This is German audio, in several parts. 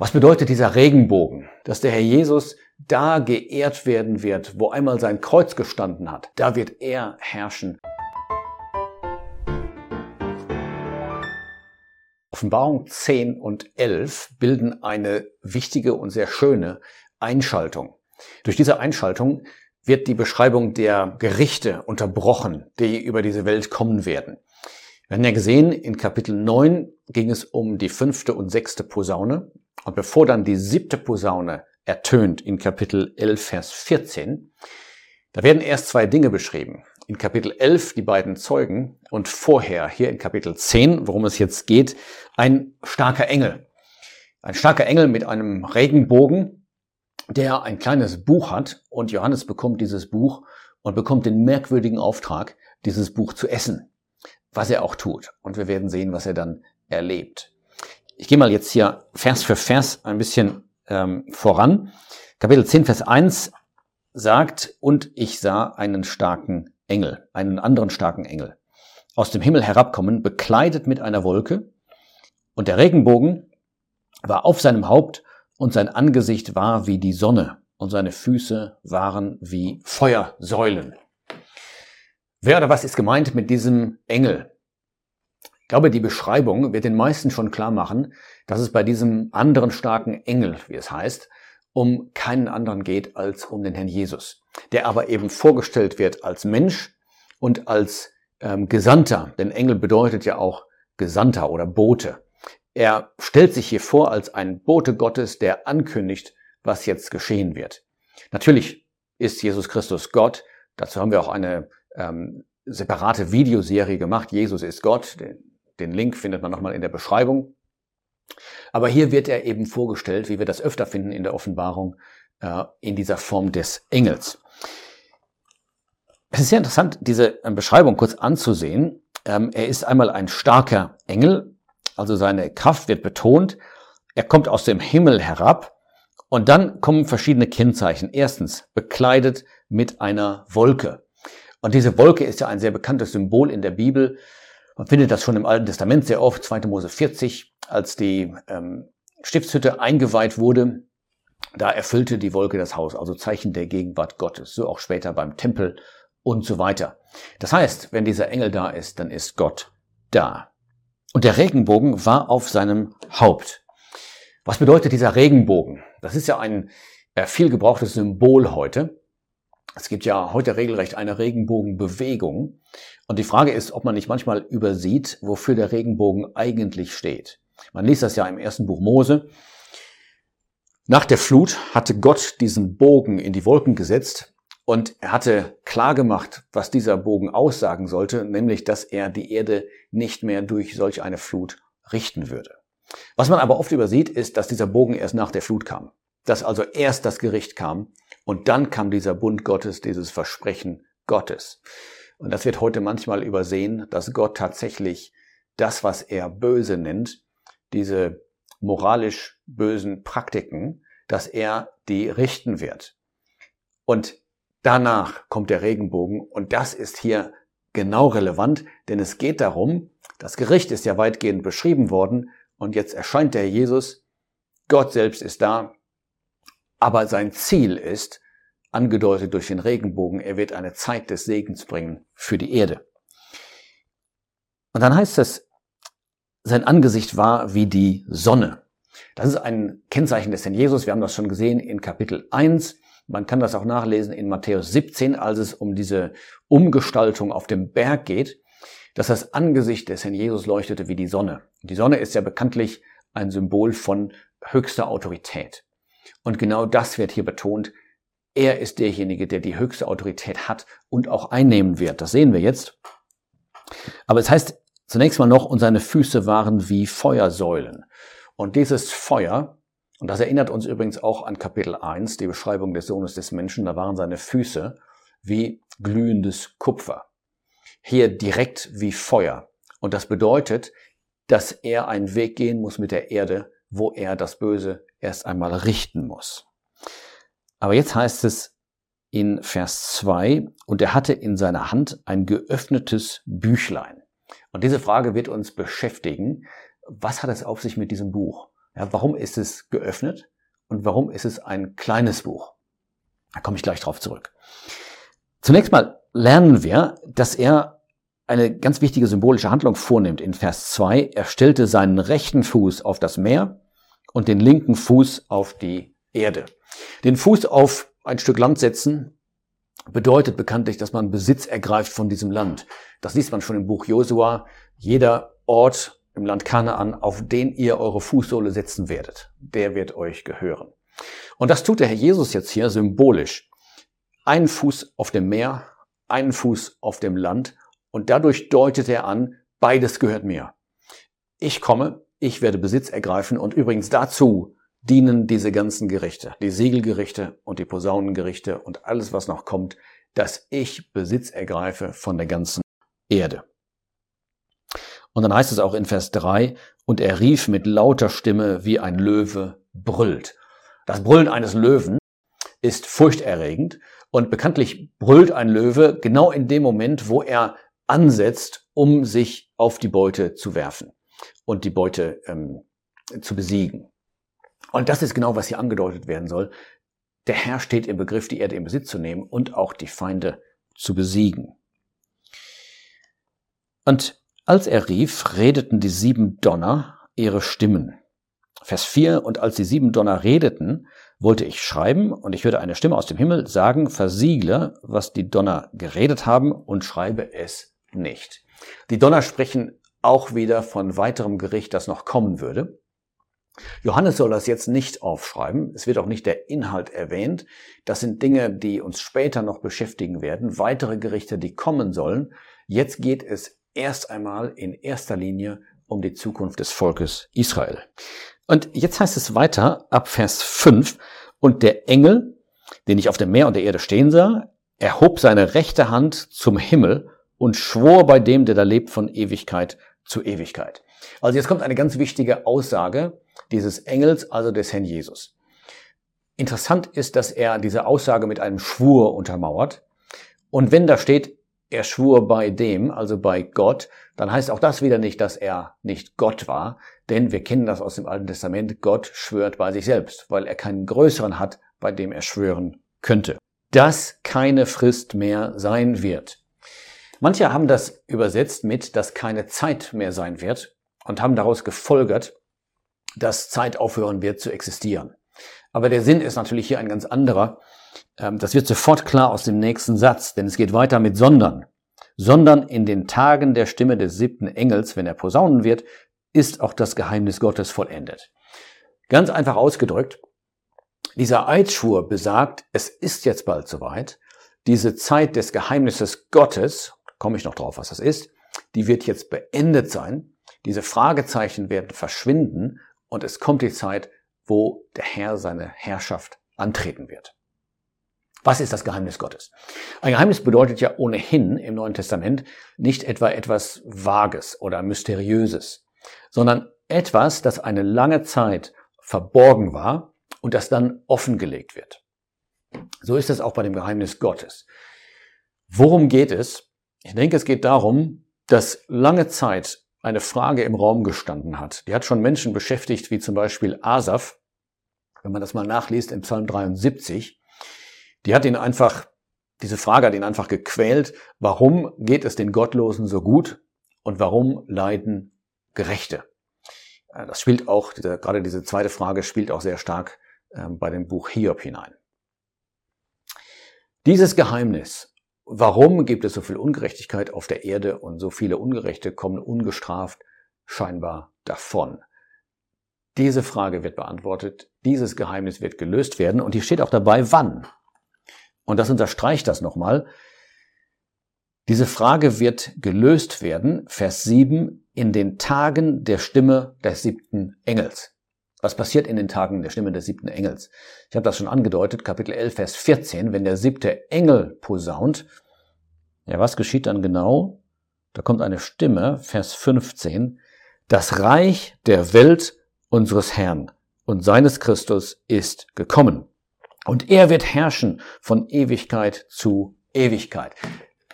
Was bedeutet dieser Regenbogen? Dass der Herr Jesus da geehrt werden wird, wo einmal sein Kreuz gestanden hat. Da wird er herrschen. Offenbarung 10 und 11 bilden eine wichtige und sehr schöne Einschaltung. Durch diese Einschaltung wird die Beschreibung der Gerichte unterbrochen, die über diese Welt kommen werden. Wir haben ja gesehen, in Kapitel 9 ging es um die fünfte und sechste Posaune. Und bevor dann die siebte Posaune ertönt in Kapitel 11, Vers 14, da werden erst zwei Dinge beschrieben. In Kapitel 11 die beiden Zeugen und vorher hier in Kapitel 10, worum es jetzt geht, ein starker Engel. Ein starker Engel mit einem Regenbogen, der ein kleines Buch hat und Johannes bekommt dieses Buch und bekommt den merkwürdigen Auftrag, dieses Buch zu essen, was er auch tut. Und wir werden sehen, was er dann erlebt. Ich gehe mal jetzt hier Vers für Vers ein bisschen ähm, voran. Kapitel 10, Vers 1 sagt, und ich sah einen starken Engel, einen anderen starken Engel, aus dem Himmel herabkommen, bekleidet mit einer Wolke, und der Regenbogen war auf seinem Haupt und sein Angesicht war wie die Sonne und seine Füße waren wie Feuersäulen. Wer oder was ist gemeint mit diesem Engel? Ich glaube, die Beschreibung wird den meisten schon klar machen, dass es bei diesem anderen starken Engel, wie es heißt, um keinen anderen geht als um den Herrn Jesus, der aber eben vorgestellt wird als Mensch und als ähm, Gesandter, denn Engel bedeutet ja auch Gesandter oder Bote. Er stellt sich hier vor als ein Bote Gottes, der ankündigt, was jetzt geschehen wird. Natürlich ist Jesus Christus Gott. Dazu haben wir auch eine ähm, separate Videoserie gemacht. Jesus ist Gott. Den, den Link findet man nochmal in der Beschreibung. Aber hier wird er eben vorgestellt, wie wir das öfter finden in der Offenbarung, äh, in dieser Form des Engels. Es ist sehr interessant, diese äh, Beschreibung kurz anzusehen. Ähm, er ist einmal ein starker Engel, also seine Kraft wird betont. Er kommt aus dem Himmel herab und dann kommen verschiedene Kennzeichen. Erstens, bekleidet mit einer Wolke. Und diese Wolke ist ja ein sehr bekanntes Symbol in der Bibel. Man findet das schon im Alten Testament sehr oft, 2. Mose 40, als die ähm, Stiftshütte eingeweiht wurde. Da erfüllte die Wolke das Haus, also Zeichen der Gegenwart Gottes. So auch später beim Tempel und so weiter. Das heißt, wenn dieser Engel da ist, dann ist Gott da. Und der Regenbogen war auf seinem Haupt. Was bedeutet dieser Regenbogen? Das ist ja ein äh, viel gebrauchtes Symbol heute. Es gibt ja heute regelrecht eine Regenbogenbewegung. Und die Frage ist, ob man nicht manchmal übersieht, wofür der Regenbogen eigentlich steht. Man liest das ja im ersten Buch Mose. Nach der Flut hatte Gott diesen Bogen in die Wolken gesetzt und er hatte klar gemacht, was dieser Bogen aussagen sollte, nämlich, dass er die Erde nicht mehr durch solch eine Flut richten würde. Was man aber oft übersieht, ist, dass dieser Bogen erst nach der Flut kam. Dass also erst das Gericht kam und dann kam dieser Bund Gottes, dieses Versprechen Gottes. Und das wird heute manchmal übersehen, dass Gott tatsächlich das, was er böse nennt, diese moralisch bösen Praktiken, dass er die richten wird. Und Danach kommt der Regenbogen und das ist hier genau relevant, denn es geht darum, das Gericht ist ja weitgehend beschrieben worden und jetzt erscheint der Jesus, Gott selbst ist da, aber sein Ziel ist, angedeutet durch den Regenbogen, er wird eine Zeit des Segens bringen für die Erde. Und dann heißt es, sein Angesicht war wie die Sonne. Das ist ein Kennzeichen des Herrn Jesus. Wir haben das schon gesehen in Kapitel 1. Man kann das auch nachlesen in Matthäus 17, als es um diese Umgestaltung auf dem Berg geht, dass das Angesicht des Herrn Jesus leuchtete wie die Sonne. Die Sonne ist ja bekanntlich ein Symbol von höchster Autorität. Und genau das wird hier betont. Er ist derjenige, der die höchste Autorität hat und auch einnehmen wird. Das sehen wir jetzt. Aber es heißt zunächst mal noch, und seine Füße waren wie Feuersäulen. Und dieses Feuer und das erinnert uns übrigens auch an Kapitel 1, die Beschreibung des Sohnes des Menschen. Da waren seine Füße wie glühendes Kupfer. Hier direkt wie Feuer. Und das bedeutet, dass er einen Weg gehen muss mit der Erde, wo er das Böse erst einmal richten muss. Aber jetzt heißt es in Vers 2, und er hatte in seiner Hand ein geöffnetes Büchlein. Und diese Frage wird uns beschäftigen. Was hat es auf sich mit diesem Buch? Ja, warum ist es geöffnet und warum ist es ein kleines Buch? Da komme ich gleich drauf zurück. Zunächst mal lernen wir, dass er eine ganz wichtige symbolische Handlung vornimmt in Vers 2. Er stellte seinen rechten Fuß auf das Meer und den linken Fuß auf die Erde. Den Fuß auf ein Stück Land setzen bedeutet bekanntlich, dass man Besitz ergreift von diesem Land. Das liest man schon im Buch Josua. Jeder Ort im Land Kanaan, auf den ihr eure Fußsohle setzen werdet, der wird euch gehören. Und das tut der Herr Jesus jetzt hier symbolisch. Einen Fuß auf dem Meer, einen Fuß auf dem Land und dadurch deutet er an, beides gehört mir. Ich komme, ich werde Besitz ergreifen und übrigens dazu dienen diese ganzen Gerichte, die Siegelgerichte und die Posaunengerichte und alles, was noch kommt, dass ich Besitz ergreife von der ganzen Erde. Und dann heißt es auch in Vers 3, und er rief mit lauter Stimme, wie ein Löwe brüllt. Das Brüllen eines Löwen ist furchterregend und bekanntlich brüllt ein Löwe genau in dem Moment, wo er ansetzt, um sich auf die Beute zu werfen und die Beute ähm, zu besiegen. Und das ist genau, was hier angedeutet werden soll. Der Herr steht im Begriff, die Erde in Besitz zu nehmen und auch die Feinde zu besiegen. Und als er rief, redeten die sieben Donner ihre Stimmen. Vers 4, und als die sieben Donner redeten, wollte ich schreiben, und ich hörte eine Stimme aus dem Himmel sagen, versiegle, was die Donner geredet haben, und schreibe es nicht. Die Donner sprechen auch wieder von weiterem Gericht, das noch kommen würde. Johannes soll das jetzt nicht aufschreiben. Es wird auch nicht der Inhalt erwähnt. Das sind Dinge, die uns später noch beschäftigen werden. Weitere Gerichte, die kommen sollen. Jetzt geht es erst einmal in erster Linie um die Zukunft des Volkes Israel. Und jetzt heißt es weiter ab Vers 5. Und der Engel, den ich auf dem Meer und der Erde stehen sah, erhob seine rechte Hand zum Himmel und schwor bei dem, der da lebt, von Ewigkeit zu Ewigkeit. Also jetzt kommt eine ganz wichtige Aussage dieses Engels, also des Herrn Jesus. Interessant ist, dass er diese Aussage mit einem Schwur untermauert. Und wenn da steht, er schwur bei dem, also bei Gott, dann heißt auch das wieder nicht, dass er nicht Gott war, denn wir kennen das aus dem Alten Testament, Gott schwört bei sich selbst, weil er keinen größeren hat, bei dem er schwören könnte. Dass keine Frist mehr sein wird. Manche haben das übersetzt mit, dass keine Zeit mehr sein wird und haben daraus gefolgert, dass Zeit aufhören wird zu existieren. Aber der Sinn ist natürlich hier ein ganz anderer. Ähm, das wird sofort klar aus dem nächsten Satz, denn es geht weiter mit sondern. Sondern in den Tagen der Stimme des siebten Engels, wenn er posaunen wird, ist auch das Geheimnis Gottes vollendet. Ganz einfach ausgedrückt, dieser Eidschwur besagt, es ist jetzt bald soweit, diese Zeit des Geheimnisses Gottes, komme ich noch drauf, was das ist, die wird jetzt beendet sein, diese Fragezeichen werden verschwinden und es kommt die Zeit, wo der Herr seine Herrschaft antreten wird. Was ist das Geheimnis Gottes? Ein Geheimnis bedeutet ja ohnehin im Neuen Testament nicht etwa etwas Vages oder Mysteriöses, sondern etwas, das eine lange Zeit verborgen war und das dann offengelegt wird. So ist es auch bei dem Geheimnis Gottes. Worum geht es? Ich denke, es geht darum, dass lange Zeit eine Frage im Raum gestanden hat. Die hat schon Menschen beschäftigt, wie zum Beispiel Asaf, wenn man das mal nachliest im Psalm 73. Die hat ihn einfach, diese Frage hat ihn einfach gequält. Warum geht es den Gottlosen so gut und warum leiden Gerechte? Äh, das spielt auch, gerade diese zweite Frage spielt auch sehr stark äh, bei dem Buch Hiob hinein. Dieses Geheimnis Warum gibt es so viel Ungerechtigkeit auf der Erde und so viele Ungerechte kommen ungestraft scheinbar davon? Diese Frage wird beantwortet, dieses Geheimnis wird gelöst werden und hier steht auch dabei, wann. Und das unterstreicht das nochmal. Diese Frage wird gelöst werden, Vers 7, in den Tagen der Stimme des siebten Engels. Was passiert in den Tagen der Stimme des siebten Engels? Ich habe das schon angedeutet, Kapitel 11, Vers 14, wenn der siebte Engel posaunt. Ja, was geschieht dann genau? Da kommt eine Stimme, Vers 15. Das Reich der Welt unseres Herrn und seines Christus ist gekommen. Und er wird herrschen von Ewigkeit zu Ewigkeit.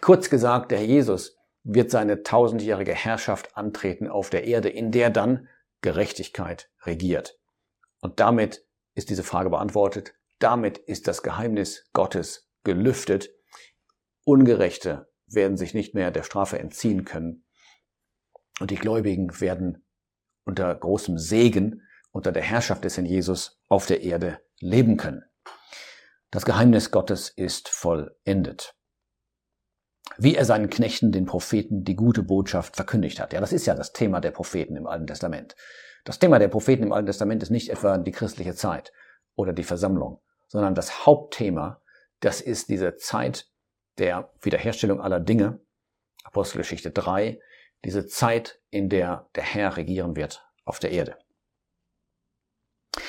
Kurz gesagt, der Jesus wird seine tausendjährige Herrschaft antreten auf der Erde, in der dann Gerechtigkeit regiert. Und damit ist diese Frage beantwortet. Damit ist das Geheimnis Gottes gelüftet. Ungerechte werden sich nicht mehr der Strafe entziehen können. Und die Gläubigen werden unter großem Segen, unter der Herrschaft des Herrn Jesus auf der Erde leben können. Das Geheimnis Gottes ist vollendet. Wie er seinen Knechten, den Propheten, die gute Botschaft verkündigt hat. Ja, das ist ja das Thema der Propheten im Alten Testament. Das Thema der Propheten im Alten Testament ist nicht etwa die christliche Zeit oder die Versammlung, sondern das Hauptthema, das ist diese Zeit der Wiederherstellung aller Dinge, Apostelgeschichte 3, diese Zeit, in der der Herr regieren wird auf der Erde.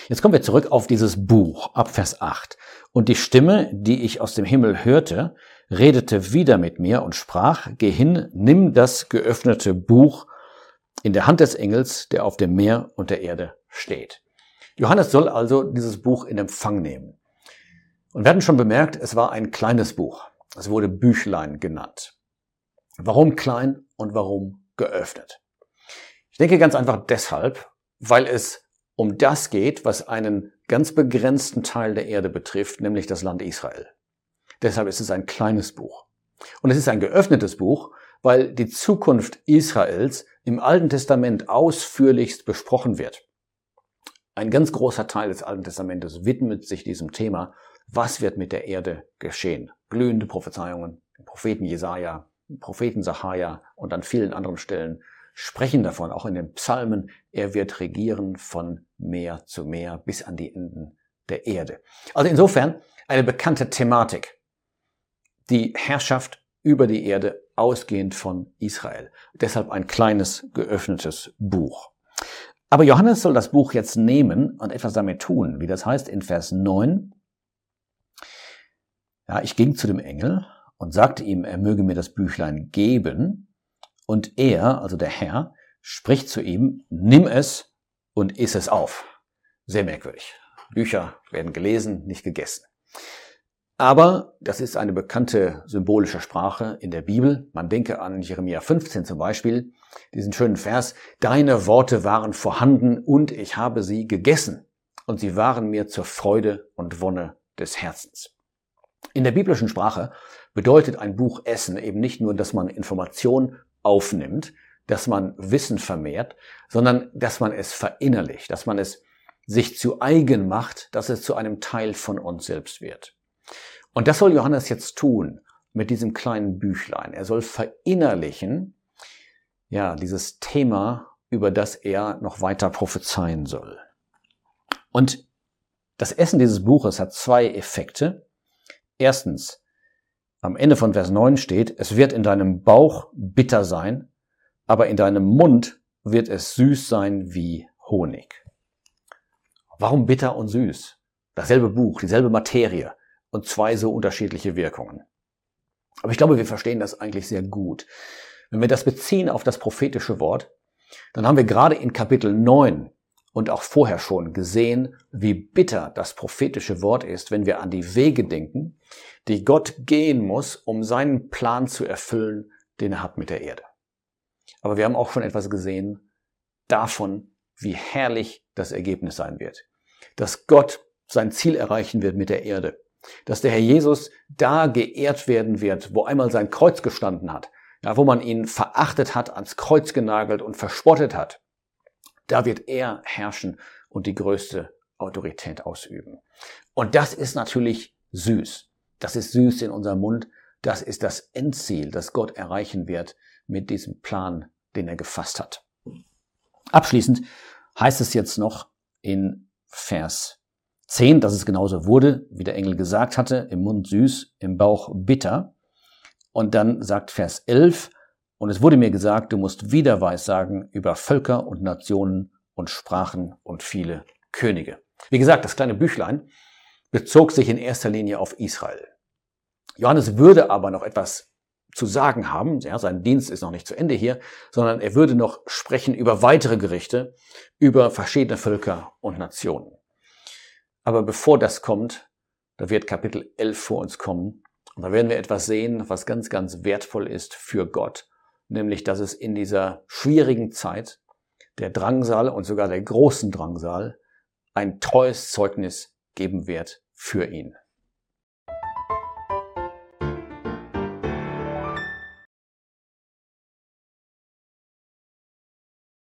Jetzt kommen wir zurück auf dieses Buch ab Vers 8. Und die Stimme, die ich aus dem Himmel hörte, redete wieder mit mir und sprach, Geh hin, nimm das geöffnete Buch in der Hand des Engels, der auf dem Meer und der Erde steht. Johannes soll also dieses Buch in Empfang nehmen. Und wir hatten schon bemerkt, es war ein kleines Buch. Es wurde Büchlein genannt. Warum klein und warum geöffnet? Ich denke ganz einfach deshalb, weil es um das geht, was einen ganz begrenzten Teil der Erde betrifft, nämlich das Land Israel. Deshalb ist es ein kleines Buch. Und es ist ein geöffnetes Buch, weil die Zukunft Israels im Alten Testament ausführlichst besprochen wird. Ein ganz großer Teil des Alten Testamentes widmet sich diesem Thema, was wird mit der Erde geschehen. Glühende Prophezeiungen, Propheten Jesaja, Propheten Sacharja und an vielen anderen Stellen sprechen davon, auch in den Psalmen, er wird regieren von Meer zu Meer bis an die Enden der Erde. Also insofern eine bekannte Thematik. Die Herrschaft über die Erde ausgehend von Israel. Deshalb ein kleines geöffnetes Buch. Aber Johannes soll das Buch jetzt nehmen und etwas damit tun, wie das heißt in Vers 9. Ja, ich ging zu dem Engel und sagte ihm, er möge mir das Büchlein geben. Und er, also der Herr, spricht zu ihm, nimm es und iss es auf. Sehr merkwürdig. Bücher werden gelesen, nicht gegessen. Aber das ist eine bekannte symbolische Sprache in der Bibel. Man denke an Jeremia 15 zum Beispiel, diesen schönen Vers, Deine Worte waren vorhanden und ich habe sie gegessen und sie waren mir zur Freude und Wonne des Herzens. In der biblischen Sprache bedeutet ein Buch Essen eben nicht nur, dass man Information aufnimmt, dass man Wissen vermehrt, sondern dass man es verinnerlicht, dass man es sich zu eigen macht, dass es zu einem Teil von uns selbst wird. Und das soll Johannes jetzt tun mit diesem kleinen Büchlein. Er soll verinnerlichen, ja, dieses Thema, über das er noch weiter prophezeien soll. Und das Essen dieses Buches hat zwei Effekte. Erstens, am Ende von Vers 9 steht, es wird in deinem Bauch bitter sein, aber in deinem Mund wird es süß sein wie Honig. Warum bitter und süß? Dasselbe Buch, dieselbe Materie und zwei so unterschiedliche Wirkungen. Aber ich glaube, wir verstehen das eigentlich sehr gut. Wenn wir das beziehen auf das prophetische Wort, dann haben wir gerade in Kapitel 9 und auch vorher schon gesehen, wie bitter das prophetische Wort ist, wenn wir an die Wege denken, die Gott gehen muss, um seinen Plan zu erfüllen, den er hat mit der Erde. Aber wir haben auch schon etwas gesehen davon, wie herrlich das Ergebnis sein wird. Dass Gott sein Ziel erreichen wird mit der Erde dass der Herr Jesus da geehrt werden wird, wo einmal sein Kreuz gestanden hat, ja, wo man ihn verachtet hat, ans Kreuz genagelt und verspottet hat. Da wird er herrschen und die größte Autorität ausüben. Und das ist natürlich süß. Das ist süß in unserem Mund. Das ist das Endziel, das Gott erreichen wird mit diesem Plan, den er gefasst hat. Abschließend heißt es jetzt noch in Vers 10, dass es genauso wurde, wie der Engel gesagt hatte, im Mund süß, im Bauch bitter. Und dann sagt Vers 11, und es wurde mir gesagt, du musst wieder Weissagen über Völker und Nationen und Sprachen und viele Könige. Wie gesagt, das kleine Büchlein bezog sich in erster Linie auf Israel. Johannes würde aber noch etwas zu sagen haben, ja, sein Dienst ist noch nicht zu Ende hier, sondern er würde noch sprechen über weitere Gerichte, über verschiedene Völker und Nationen. Aber bevor das kommt, da wird Kapitel 11 vor uns kommen. Und da werden wir etwas sehen, was ganz, ganz wertvoll ist für Gott. Nämlich, dass es in dieser schwierigen Zeit der Drangsal und sogar der großen Drangsal ein treues Zeugnis geben wird für ihn.